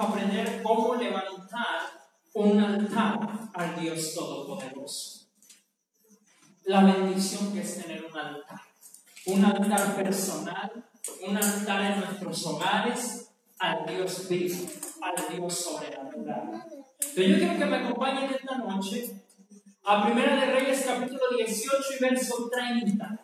aprender cómo levantar un altar al Dios Todopoderoso. La bendición que es tener un altar. Un altar personal, un altar en nuestros hogares, al Dios vivo, al Dios sobrenatural. Pero yo quiero que me acompañen esta noche a Primera de Reyes capítulo 18 y verso 30.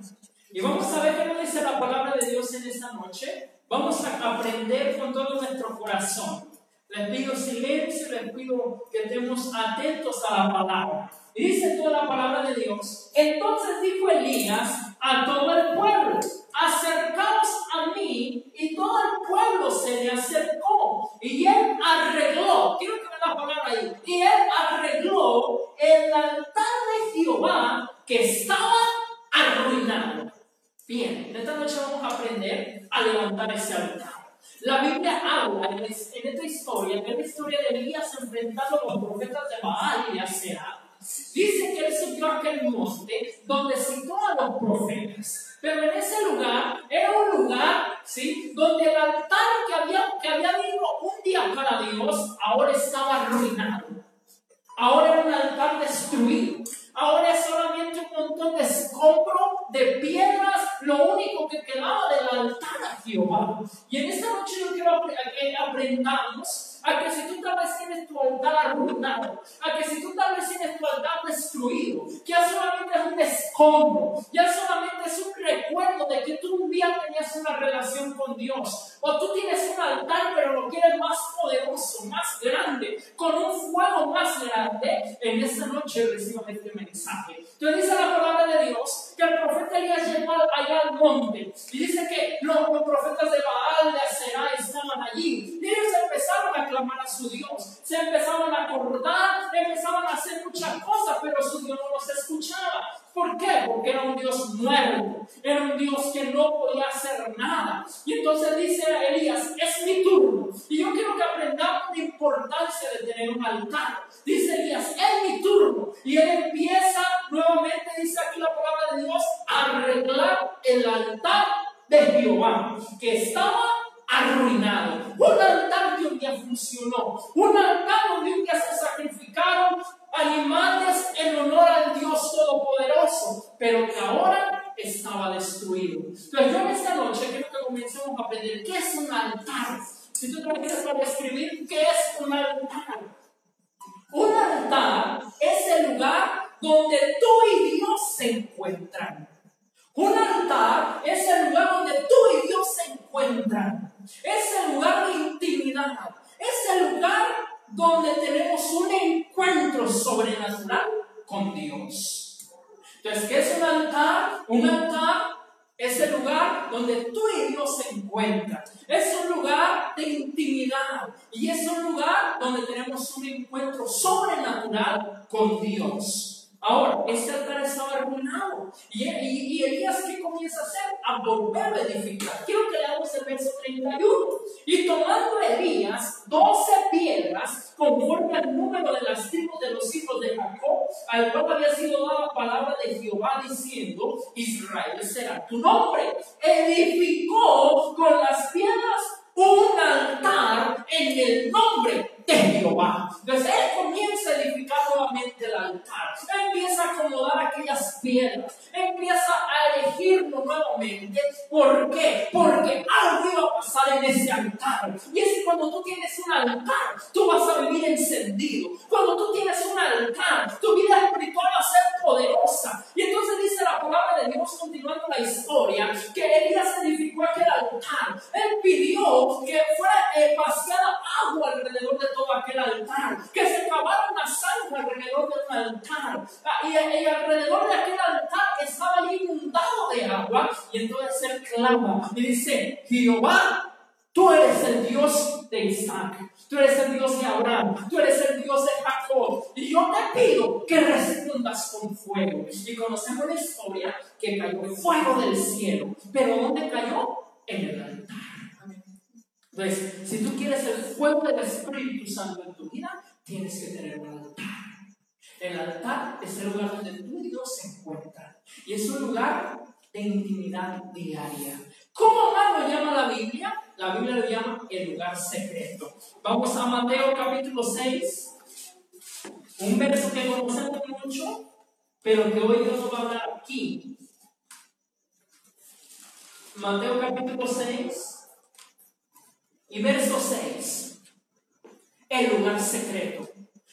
Y vamos a ver qué nos dice la palabra de Dios en esta noche. Vamos a aprender con todo nuestro corazón. Les pido silencio, les pido que estemos atentos a la palabra. Dice toda la palabra de Dios. Entonces dijo Elías a todo el pueblo, acercaos a mí. Y todo el pueblo se le acercó. Y él arregló, quiero que vean la palabra ahí. Y él arregló el altar de Jehová que estaba arruinado. Bien, esta noche vamos a aprender a levantar ese altar. La Biblia habla en, esta historia, en la historia de Elías enfrentando a los profetas de Baal y Asera. Dice que él subió a aquel monte donde citó a los profetas. Pero en ese lugar era un lugar, ¿sí? Donde el altar que había, que había habido un día para Dios ahora estaba arruinado. Ahora era un altar destruido. Ahora es solamente un montón de escombro, de piedras, lo único que quedaba del altar a Jehová. Y en esta noche yo quiero que aprendamos a que si tú tal vez tienes tu altar arruinado, a que si tú tal vez tienes tu altar destruido, que ya solamente es un escombro, ya solamente es un recuerdo de que tú un día tenías una relación con Dios, o tú tienes un altar pero lo quieres más poderoso, más grande, con un fuego más grande, en esta noche recibas este mensaje. Entonces dice la palabra de Dios que el profeta Elías llegó allá al monte y dice que los, profetas de Baal, de Aserá estaban allí y ellos empezaron a clamar a su Dios, se empezaban a acordar, empezaban a hacer muchas cosas, pero su Dios no los escuchaba. ¿Por qué? Porque era un Dios muerto, era un Dios que no podía hacer nada. Y entonces dice a Elías, es mi turno. Y yo quiero que aprendamos la importancia de tener un altar. Dice Elías, es mi turno. Y él empieza nuevamente, dice aquí la palabra de Dios, a arreglar el altar de Jehová, que estaba arruinado. Un altar que un día funcionó. Un altar donde un día se sacrificaron animales en honor al Dios Todopoderoso, pero que ahora estaba destruido. Entonces yo en esta noche quiero que comencemos a aprender qué es un altar. Si tú te quieres describir qué es un altar. Un altar es el lugar donde tú y Dios se encuentran. Un altar es el lugar Es el lugar de intimidad. Es el lugar donde tenemos un encuentro sobrenatural con Dios. Entonces, ¿qué es un altar? Un altar es el lugar donde tú y Dios se encuentran. Es un lugar de intimidad y es un lugar donde tenemos un encuentro sobrenatural con Dios. Ahora, este altar estaba arruinado. ¿Y, y, Elías qué comienza a hacer? A volver a edificar. Quiero que leamos el verso 31. Y tomando Elías 12 piedras, conforme al número de las tribus de los hijos de Jacob, al cual había sido dada palabra de Jehová diciendo, Israel será tu nombre. Edificó con las piedras un altar en el nombre de Jehová. Entonces él comienza a edificar nuevamente el altar, empieza a acomodar aquellas piedras, empieza a elegirlo nuevamente. ¿Por qué? Porque algo iba a pasar en ese altar. Y es que cuando tú tienes un altar, tú vas a vivir encendido. Cuando tú tienes un altar, tu vida espiritual va a ser poderosa. Y entonces dice la palabra de Dios, continuando la historia, que Elías edificó aquel altar. Él pidió que fuera eh, vaciada agua alrededor de todo aquel altar, que se cavara una zanja alrededor del altar. Ah, y, alrededor de aquel altar estaba inundado de agua. Y entonces él clama y dice: Jehová. Tú eres el Dios de Isaac, tú eres el Dios de Abraham, tú eres el Dios de Jacob. Y yo te pido que respondas con fuego. Y conocemos la historia que cayó fuego del cielo. Pero ¿dónde cayó? En el altar. Entonces, si tú quieres el fuego del Espíritu Santo en tu vida, tienes que tener un altar. El altar es el lugar donde tú y Dios se encuentran. Y es un lugar de intimidad diaria ¿Cómo más lo llama la Biblia? La Biblia lo llama el lugar secreto. Vamos a Mateo capítulo 6, un verso que conocemos mucho, pero que hoy Dios va a hablar aquí. Mateo capítulo 6 y verso 6. El lugar secreto,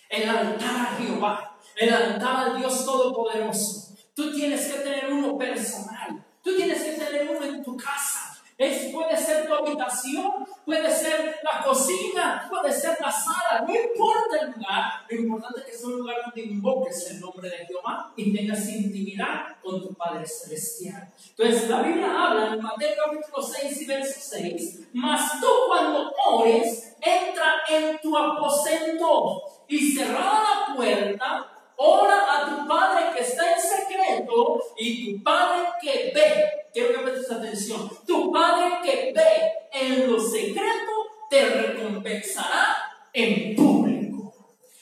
el altar a Jehová, el altar al Dios Todopoderoso. Tú tienes que tener uno personal, tú tienes que tener uno en tu casa. Es, puede ser tu habitación, puede ser la cocina, puede ser la sala, no importa el lugar, lo importante es que sea un lugar donde invoques el nombre de Jehová y tengas intimidad con tu Padre Celestial. Entonces la Biblia habla en Mateo capítulo 6 y verso 6, mas tú cuando ores, entra en tu aposento y cerrada la puerta, ora a tu Padre que está en secreto y tu Padre que ve. Quiero que prestes atención. Tu Padre que ve en lo secreto te recompensará en público.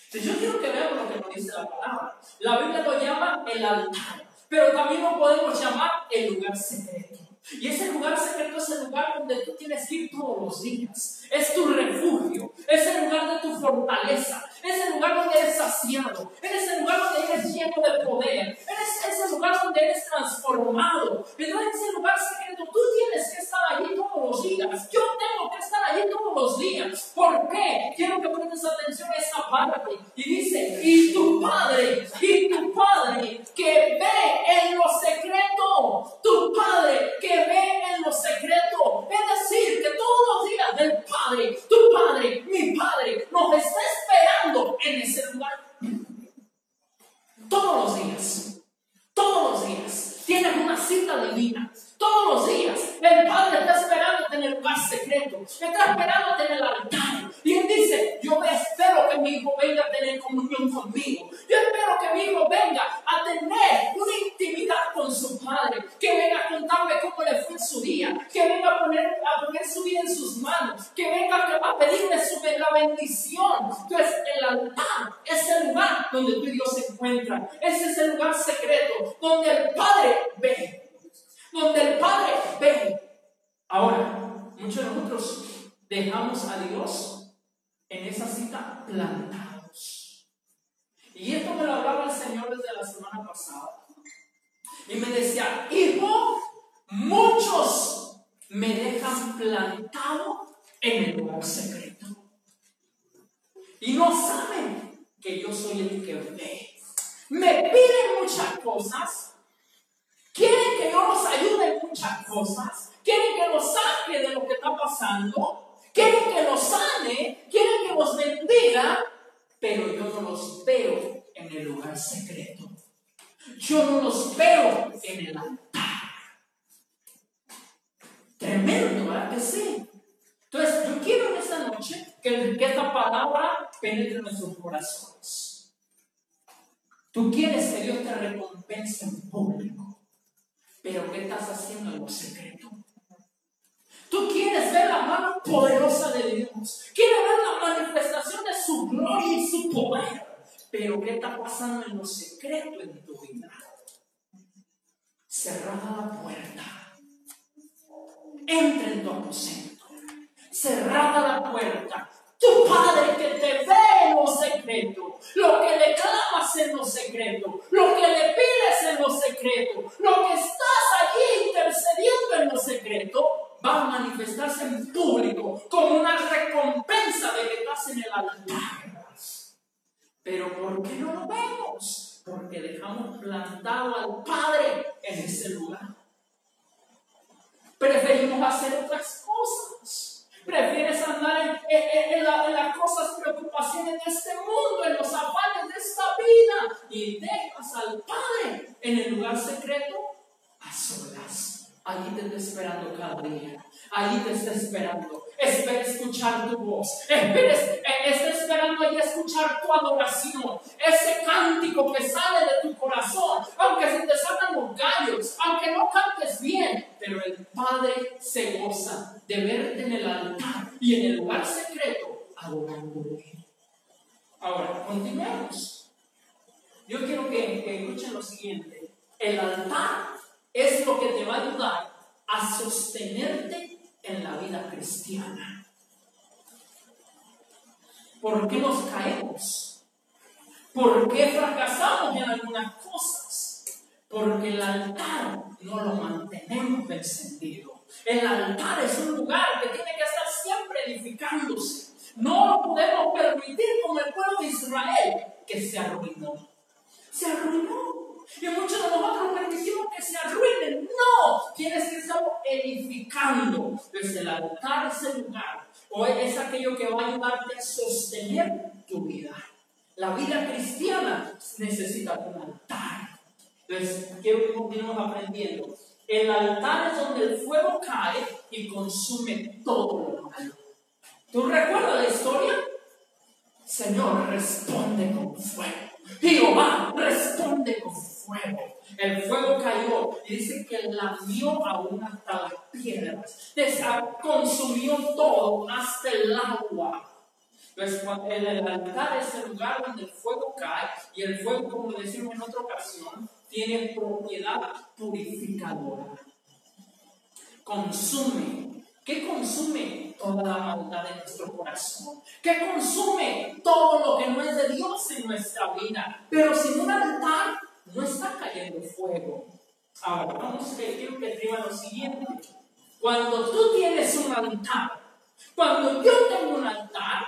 Entonces yo quiero que veamos lo que la palabra. La Biblia lo llama el altar, pero también lo podemos llamar el lugar secreto. Y ese lugar secreto es el lugar donde tú tienes que ir todos los días. Es tu refugio, es el lugar de tu fortaleza, es el lugar donde eres saciado, es el lugar donde eres lleno de poder, es el lugar donde eres su día, que venga a poner, a poner su vida en sus manos, que venga a pedirle su, la bendición. Entonces, el altar es el lugar donde tú y Dios se encuentran. Ese es el lugar secreto, donde el Padre ve donde el Padre ve. Ahora, muchos de nosotros dejamos a Dios en esa cita plantados. Y esto me lo hablaba el Señor desde la semana pasada. Y me decía, hijo, muchos me dejan plantado en el lugar secreto. Y no saben que yo soy el que ve. Me piden muchas cosas, Quieren que yo los ayude en muchas cosas. Quieren que los saque de lo que está pasando. Quieren que los sane. Quieren que los bendiga. Pero yo no los veo en el lugar secreto. Yo no los veo en el altar. Tremendo, ¿verdad que sí? Entonces, yo quiero en esta noche que, que esta palabra penetre en nuestros corazones. Tú quieres que Dios te recompense en público. Pero ¿qué estás haciendo en lo secreto? Tú quieres ver la mano poderosa de Dios. Quieres ver la manifestación de su gloria y su poder. Pero ¿qué está pasando en lo secreto en tu vida? Cerrada la puerta. Entra en tu aposento. Cerrada la puerta. Tu Padre que te ve en lo secreto, lo que le clamas en lo secreto, lo que le pides en lo secreto, lo que estás allí intercediendo en lo secreto, va a manifestarse en público como una recompensa de que estás en el altar. Pero ¿por qué no lo vemos? Porque dejamos plantado al Padre en ese lugar. Preferimos hacer otras cosas. Prefieres andar en, las cosas, preocupaciones de este mundo, en los afanes de esta vida y dejas al Padre en el lugar secreto a solas. Allí te está esperando cada día. Allí te está esperando. Espera escuchar tu voz. Espera, está esperando allí escuchar tu adoración. Ese cántico que sale de tu corazón. Aunque se te salgan los gallos. Aunque no cantes bien. Pero el Padre se goza de verte en el altar y en el lugar secreto adorándole. Ahora, continuemos. Yo quiero que escuchen lo siguiente. El altar es lo que te va a ayudar a sostenerte en la vida cristiana. ¿Por qué nos caemos? ¿Por qué fracasamos en algunas cosas? Porque el altar no lo mantenemos encendido. El altar es un lugar que tiene que estar siempre edificándose. No lo podemos permitir como el pueblo de Israel que se arruinó. Se arruinó. Y muchos de nosotros permitimos que se arruinen. No, tienes que estar edificando. Desde el altar es el lugar. O es aquello que va a ayudarte a sostener tu vida. La vida cristiana necesita un altar. Entonces, quiero que continuemos aprendiendo. El altar es donde el fuego cae y consume todo lo malo. ¿Tú recuerdas la historia? Señor, responde con fuego. Fuego. El fuego cayó y dice que lamió aún hasta las piedras. Consumió todo, hasta el agua. Pues el altar es el lugar donde el fuego cae y el fuego, como decimos en otra ocasión, tiene propiedad purificadora. Consume. ¿Qué consume toda la maldad de nuestro corazón? ¿Qué consume todo lo que no es de Dios en nuestra vida? Pero sin un altar no está cayendo fuego. Ahora, vamos a ver, que escriba lo siguiente. Cuando tú tienes un altar, cuando yo tengo un altar,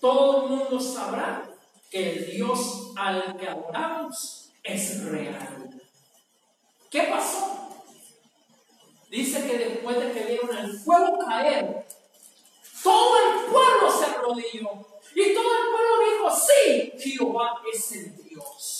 todo el mundo sabrá que el Dios al que adoramos es real. ¿Qué pasó? Dice que después de que vieron el fuego caer, todo el pueblo se arrodilló. Y todo el pueblo dijo, sí, Jehová es el Dios.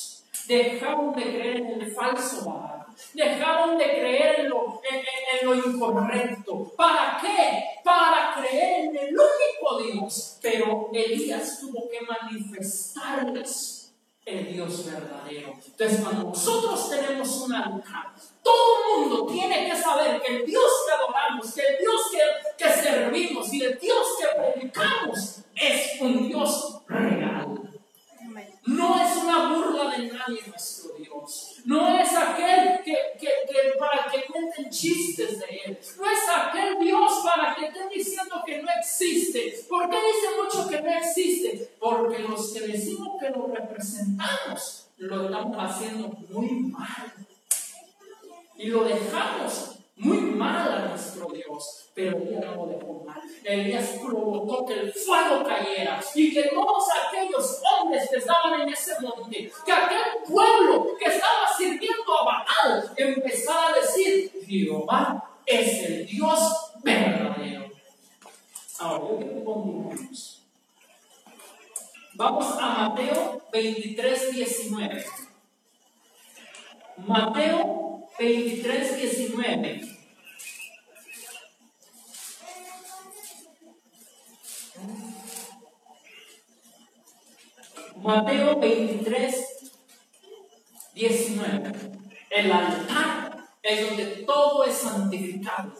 Dejaron de creer en el falso Baal. Dejaron de creer en lo, incorrecto. ¿Para qué? Para creer en el único Dios. Pero Elías tuvo que manifestarles el Dios verdadero. Entonces, cuando nosotros tenemos un altar, todo el mundo tiene que saber que el Dios que adoramos, que el Dios que, que servimos y el Dios que predicamos es un Dios real. No es una burla de nadie nuestro Dios. No es aquel que, que, para que cuenten chistes de Él. No es aquel Dios para que estén diciendo que no existe. ¿Por qué dice mucho que no existe? Porque los que decimos que lo representamos lo estamos haciendo muy mal. Y lo dejamos muy mal a nuestro Dios, pero Elías no lo dejó mal. Elías provocó que el fuego cayera y que todos aquellos hombres que estaban en ese monte, que aquel pueblo que estaba sirviendo a Baal, empezara a decir, Jehová es el Dios verdadero. Ahora, que continuemos. Vamos a Mateo 23, 19. Mateo 23, 19. Mateo 23, 19. El altar es donde todo es santificado.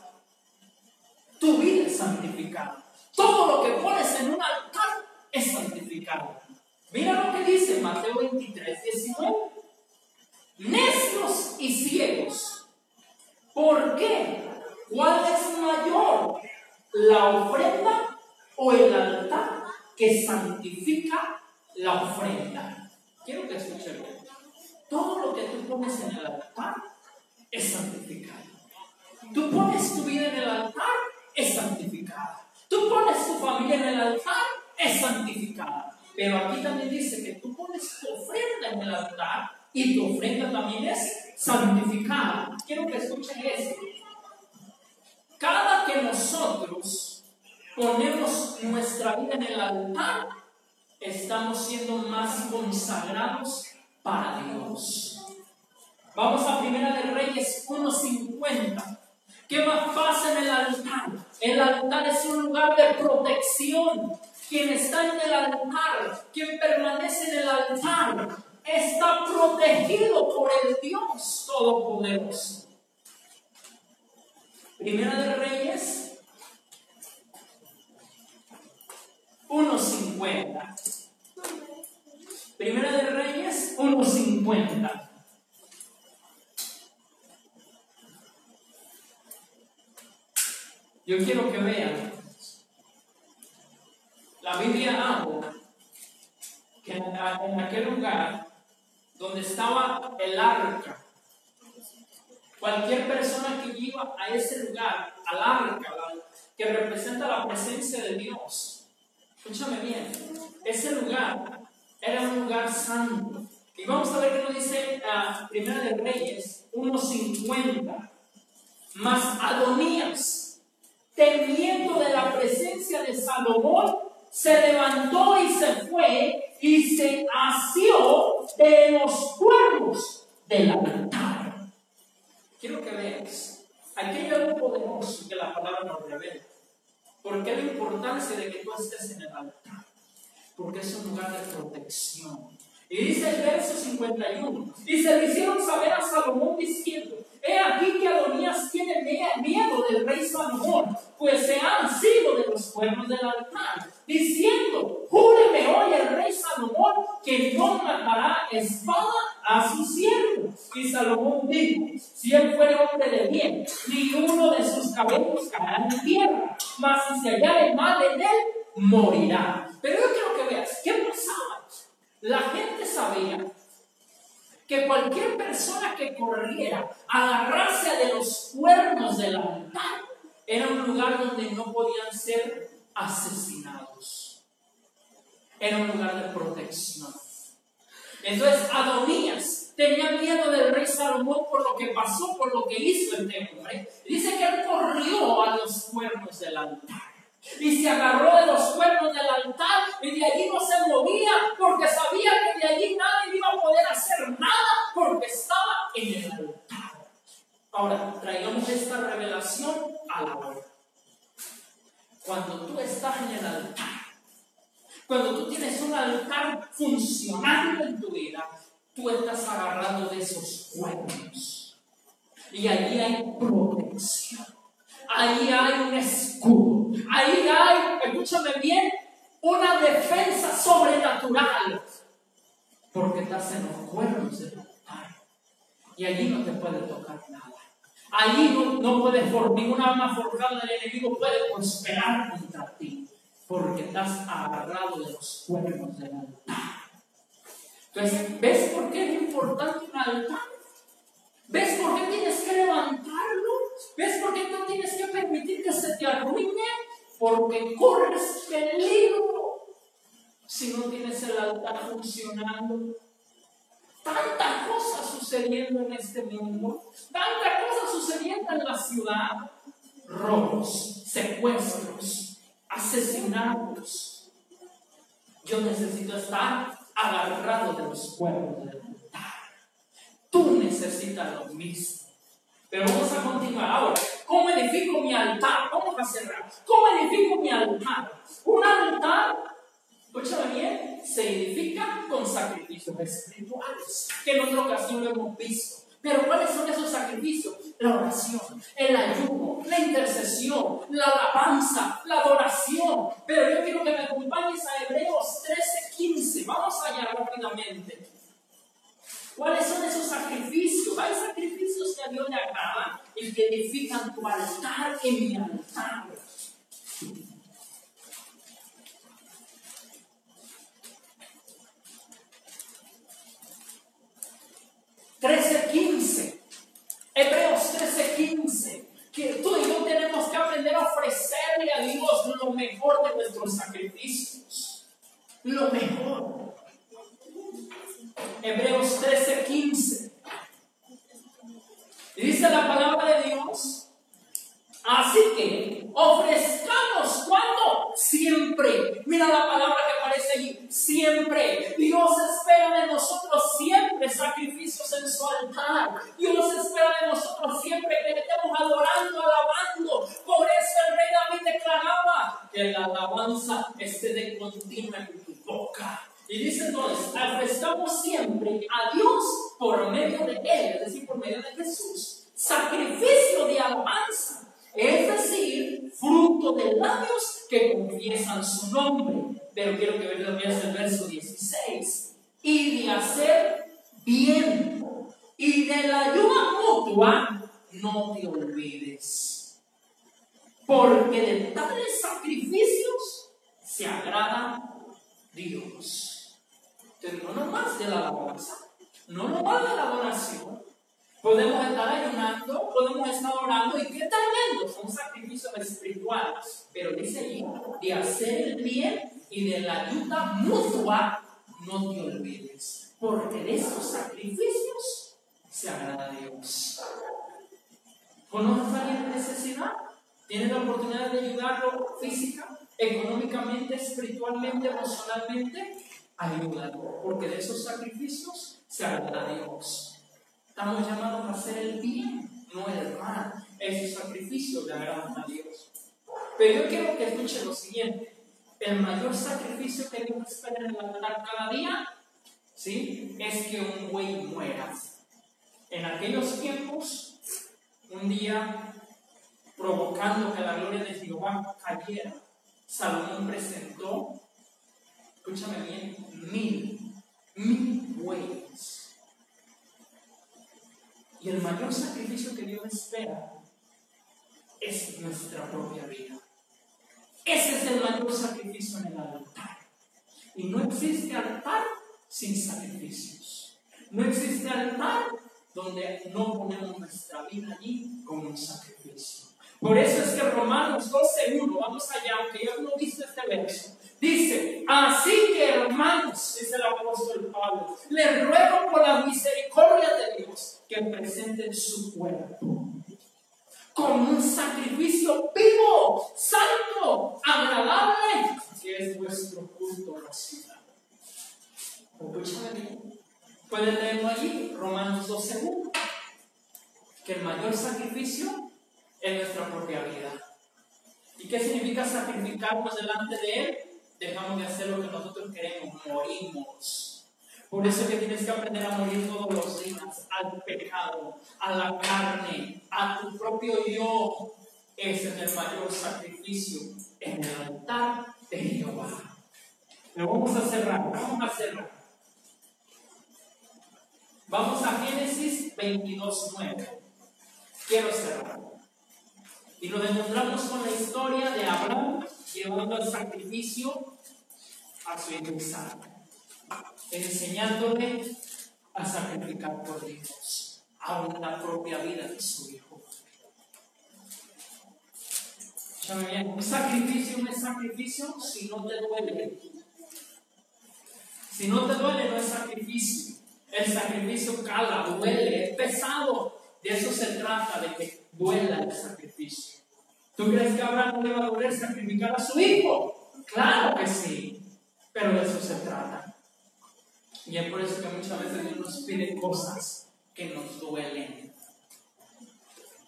Tu vida es santificada. Todo lo que pones en un altar es santificado. Mira lo que dice Mateo 23, 19. Necios y ciegos. ¿Por qué? ¿Cuál es mayor? ¿La ofrenda o el altar que santifica la ofrenda. Quiero que escuchen Todo lo que tú pones en el altar es santificado. Tú pones tu vida en el altar, es santificada. Tú pones tu familia en el altar, es santificada. Pero aquí también dice que tú pones tu ofrenda en el altar y tu ofrenda también es santificada. Quiero que escuchen esto. Cada que nosotros ponemos nuestra vida en el altar, estamos siendo más consagrados para Dios. Vamos a Primera de Reyes 1.50. ¿Qué más pasa en el altar? El altar es un lugar de protección. Quien está en el altar, quien permanece en el altar, está protegido por el Dios Todopoderoso. Primera de Reyes 1.50. Primera de Reyes 1.50. Yo quiero que vean, la Biblia habla que en, aquel lugar donde estaba el arca, cualquier persona que iba a ese lugar, al arca, que representa la presencia de Dios, escúchame bien, ese lugar era un lugar santo. Y vamos a ver qué nos dice la Primera de Reyes 1.50. Mas Adonías, temiendo de la presencia de Salomón, se levantó y se fue y se asió de los cuernos del altar. Quiero que veas, aquí hay algo poderoso que la palabra nos revela. Porque la importancia de que tú estés en el altar. Porque es un lugar de protección. Y dice el verso 51. Y se le hicieron saber a Salomón diciendo, He aquí que Adonías tiene miedo del rey Salomón, pues se han sido de los cuernos del altar, diciendo, júreme hoy el rey Salomón que no matará espada a su siervo. Y Salomón dijo, si él fuera hombre de bien, ni uno de sus cabellos caerá en tierra, mas si se hallare mal en él, morirá. Pero yo quiero que veas, ¿qué pasaba? La gente sabía que cualquier persona que corriera, agarrarse de los cuernos del altar, era un lugar donde no podían ser asesinados. Era un lugar de protección. Entonces Adonías tenía miedo del rey Salomón por lo que pasó, por lo que hizo este hombre. Dice que él corrió a los cuernos del altar y se agarró de los cuernos del altar y de allí no se movía porque sabía que de allí nadie iba a poder hacer nada porque estaba en el altar. Ahora, traigamos esta revelación a la hora. Cuando tú estás en el altar, cuando tú tienes un altar funcionando en tu vida, tú estás agarrado de esos cuernos. Y allí hay protección ahí hay un escudo, ahí hay, escúchame bien, una defensa sobrenatural, porque estás en los cuernos del altar y allí no te puede tocar nada. Allí no, no puede, por ninguna arma forjada del enemigo puede prosperar contra ti, porque estás agarrado de los cuernos del altar. Entonces, ¿ves por qué es importante un altar? ¿Ves por qué tienes que levantarlo? ¿Ves por qué no tienes que permitir que se te arruine? Porque corres peligro si no tienes el altar funcionando. Tantas cosas sucediendo en este mundo, tantas cosas sucediendo en la ciudad. Robos, secuestros, asesinatos. Yo necesito estar agarrado de los cuernos del altar. Tú necesitas lo mismo. Pero vamos a continuar ahora. ¿Cómo edifico mi altar? Vamos a cerrar. ¿Cómo edifico mi altar? Un altar, escúchame bien, se edifica con sacrificios espirituales, que en otra ocasión lo hemos visto. Pero ¿cuáles son esos sacrificios? La oración, el ayuno, la intercesión, la alabanza, la adoración. Pero yo quiero que me acompañes a Hebreos 13:15. Vamos allá rápidamente. ¿Cuáles son esos sacrificios? Hay sacrificios que a Dios le agradan y que edifican tu altar en mi altar. Trece alabanza, es decir, fruto de labios que confiesan su nombre. Pero quiero que veas el verso 16. Y de hacer bien y de la ayuda mutua no te olvides porque de tales sacrificios se agrada Dios. Entonces, no nomás de la alabanza, no nomás de la adoración, Podemos estar ayunando, podemos estar orando, y qué tremendo, son sacrificios espirituales. Pero dice allí, de hacer el bien y de la ayuda mutua, no te olvides, porque de esos sacrificios se agrada a Dios. ¿Conoces a alguien en necesidad? ¿Tienes la oportunidad de ayudarlo física, económicamente, espiritualmente, emocionalmente? Ayúdalo, porque de esos sacrificios se agrada a Dios. Estamos llamados a hacer el bien, no el mal. Ese sacrificio le agrada a Dios. Pero yo quiero que escuchen lo siguiente. El mayor sacrificio que Dios espera en el altar cada día, ¿sí? Es que un buey muera. En aquellos tiempos, un día, provocando que la gloria de Jehová cayera, Salomón presentó, escúchame bien, mil, mil bueyes y el mayor sacrificio que Dios espera es nuestra propia vida. Ese es el mayor sacrificio en el altar. Y no existe altar sin sacrificios. No existe altar donde no ponemos nuestra vida allí como un sacrificio. Por eso es que Romanos 12.1, vamos allá, aunque yo no visto este verso, dice, así que hermanos, es el apóstol Pablo, les ruego por la misericordia de Dios que presenten su cuerpo como un sacrificio vivo, santo, agradable, que es vuestro culto racional. Pueden leerlo allí, Romanos 12.1, que el mayor sacrificio en nuestra propia vida. ¿Y qué significa sacrificarnos delante de Él? Dejamos de hacer lo que nosotros queremos, morimos. Por eso que tienes que aprender a morir todos los días al pecado, a la carne, a tu propio yo. Ese es el mayor sacrificio en el altar de Jehová. Pero vamos a cerrar, vamos a cerrar. Vamos a Génesis 22.9. Quiero cerrar. Y lo demostramos con la historia de Abraham llevando el sacrificio a su hijo Isaac, enseñándole a sacrificar por Dios, aún la propia vida de su hijo. bien, un sacrificio no es sacrificio si no te duele. Si no te duele, no es sacrificio. El sacrificio cala, duele, es pesado. De eso se trata, de que duela el sacrificio. ¿Tú crees que Abraham le va a doler sacrificar a su hijo? Claro que sí, pero de eso se trata. Y es por eso que muchas veces Dios nos pide cosas que nos duelen.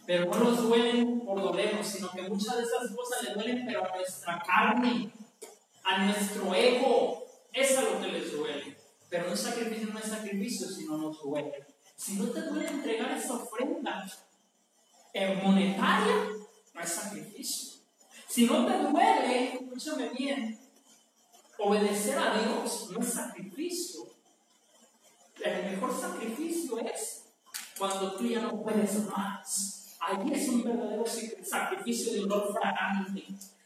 Pero no nos duelen por dolernos, sino que muchas de esas cosas le duelen, pero a nuestra carne, a nuestro ego. Es lo que les duele. Pero un sacrificio no es sacrificio si no nos duele. Si no te duele entregar esa ofrenda, monetaria no es sacrificio. Si no te duele, escúchame bien, obedecer a Dios no es sacrificio. El mejor sacrificio es cuando tú ya no puedes más. Ahí es un verdadero sacrificio de dolor fragante.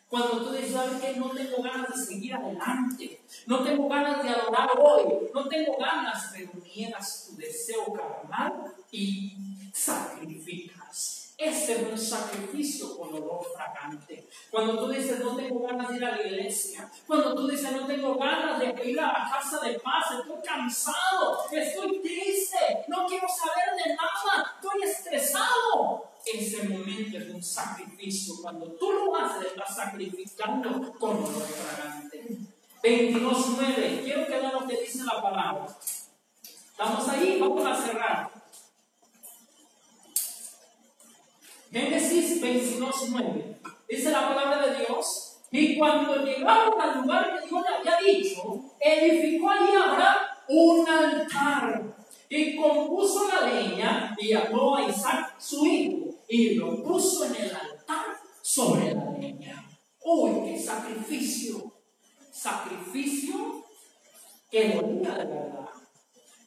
Cuando tú dices, ¿sabes qué? No tengo ganas de seguir adelante. No tengo ganas de adorar hoy. No tengo ganas, pero niegas tu deseo carnal y sacrificas. Ese es un sacrificio con olor fragante. Cuando tú dices no tengo ganas de ir a la iglesia, cuando tú dices no tengo ganas de ir a la casa de paz, estoy cansado, estoy triste, no quiero saber de nada, estoy estresado. Ese momento es un sacrificio. Cuando tú lo haces, estás sacrificando con olor fragante. 22.9. Quiero que vean lo que dice la palabra. ¿Estamos ahí? Vamos a cerrar. Génesis 22, 9. Dice la palabra de Dios. Y cuando llegaron al lugar que Dios le había dicho, edificó allí Abraham un altar y compuso la leña y ató a Isaac su hijo y lo puso en el altar sobre la leña. ¡Uy, qué sacrificio! Sacrificio que dolía de verdad.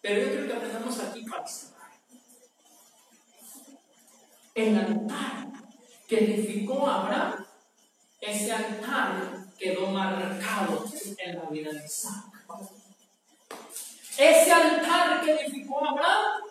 Pero yo creo que aprendamos aquí para el altar que edificó Abraham ese altar quedó marcado en la vida de Isaac. Ese altar que edificó Abraham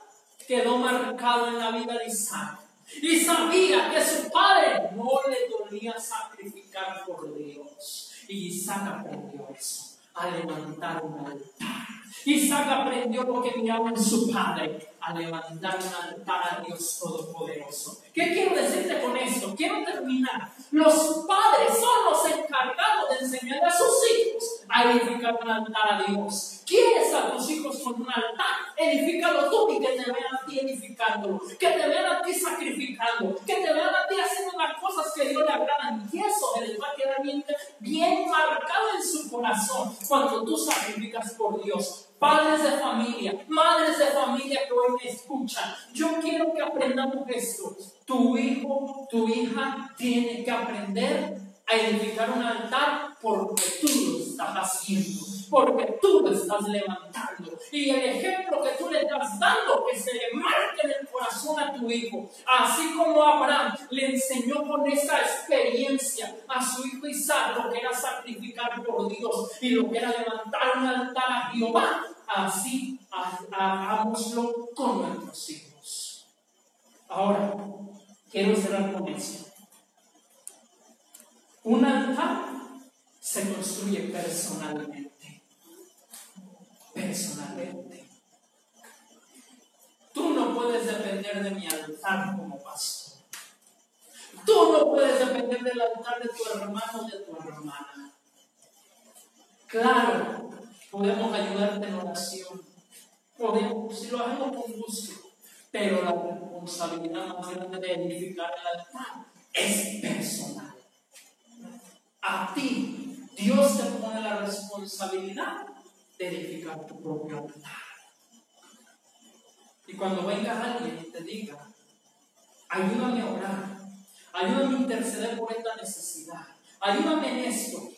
quedó marcado en la vida de Isaac. Y sabía que su padre no le dolía sacrificar por Dios. Y Isaac aprendió eso, a levantar un altar. Isaac aprendió lo que miraba en su padre, a levantar un altar a Dios Todopoderoso. ¿Qué quiero decirte con esto? Quiero terminar. Los padres son los encargados de enseñar a sus hijos a edificar un altar a Dios. ¿Quieres a tus hijos con un altar? Edifícalo tú y que te vean a ti edificándolo, que te vean a ti sacrificando, que te vean a ti haciendo las cosas que Dios le agradan. Y eso les va a quedar bien, bien marcado en su corazón cuando tú sacrificas por Dios padres de familia, madres de familia que hoy me escuchan, yo quiero que aprendamos esto. Tu hijo, tu hija tiene que aprender a edificar un altar porque tú lo estás haciendo, porque tú lo estás levantando. Y el ejemplo que tú le estás dando, que se le marque en el corazón a tu hijo, así como Abraham le enseñó con esa experiencia a su hijo Isaac lo que era sacrificar por Dios y lo que era levantar un altar a Jehová, así hagámoslo con nuestros hijos. Ahora, quiero cerrar con eso. Un altar se construye personalmente. Personalmente. Tú no puedes depender de mi altar como pastor. Tú no puedes depender del altar de tu hermano o de tu hermana. Claro, podemos ayudarte en oración. Podemos, si lo hacemos con gusto. Pero la responsabilidad más grande de edificar el altar es personal. A ti, Dios te pone la responsabilidad de edificar tu propio altar. Y cuando venga alguien y te diga, ayúdame a orar, ayúdame a interceder por esta necesidad, ayúdame en esto,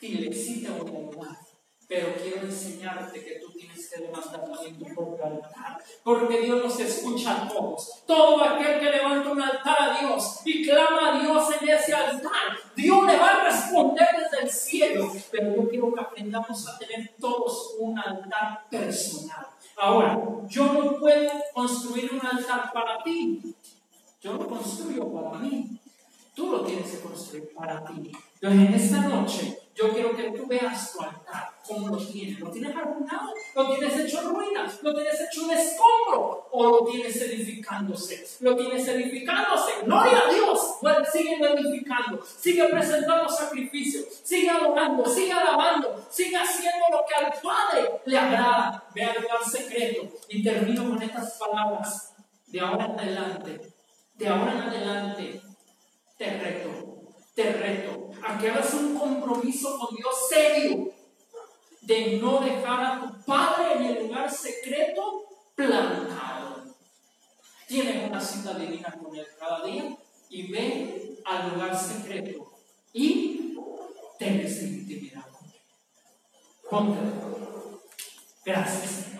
dile, sí te voy a pero quiero enseñarte que tú tienes que levantar también tu propio altar, porque Dios nos escucha a todos. Todo aquel que levanta un altar a Dios y clama a Dios en ese altar, Dios le va a responder desde el cielo. Pero yo quiero que aprendamos a tener todos un altar personal. Ahora, yo no puedo construir un altar para ti. Yo lo construyo para mí. Tú lo tienes que construir para ti. Entonces, en esta noche, yo quiero que tú veas tu altar, cómo lo tienes. ¿Lo tienes arruinado? ¿Lo tienes hecho ruinas? ¿Lo tienes hecho un escombro? ¿O lo tienes edificándose? ¿Lo tienes edificándose? ¡Gloria a Dios! Bueno, sigue edificando, sigue presentando sacrificios, sigue adorando, sigue alabando, sigue haciendo lo que al Padre le agrada. Ve al lugar secreto. Y termino con estas palabras. De ahora en adelante, de ahora en adelante, te reto te reto a que hagas un compromiso con Dios serio de no dejar a tu Padre en el lugar secreto plantado. Tienes una cita divina con Él cada día y ve al lugar secreto y ten esa intimidad con Él. Ponte. Gracias.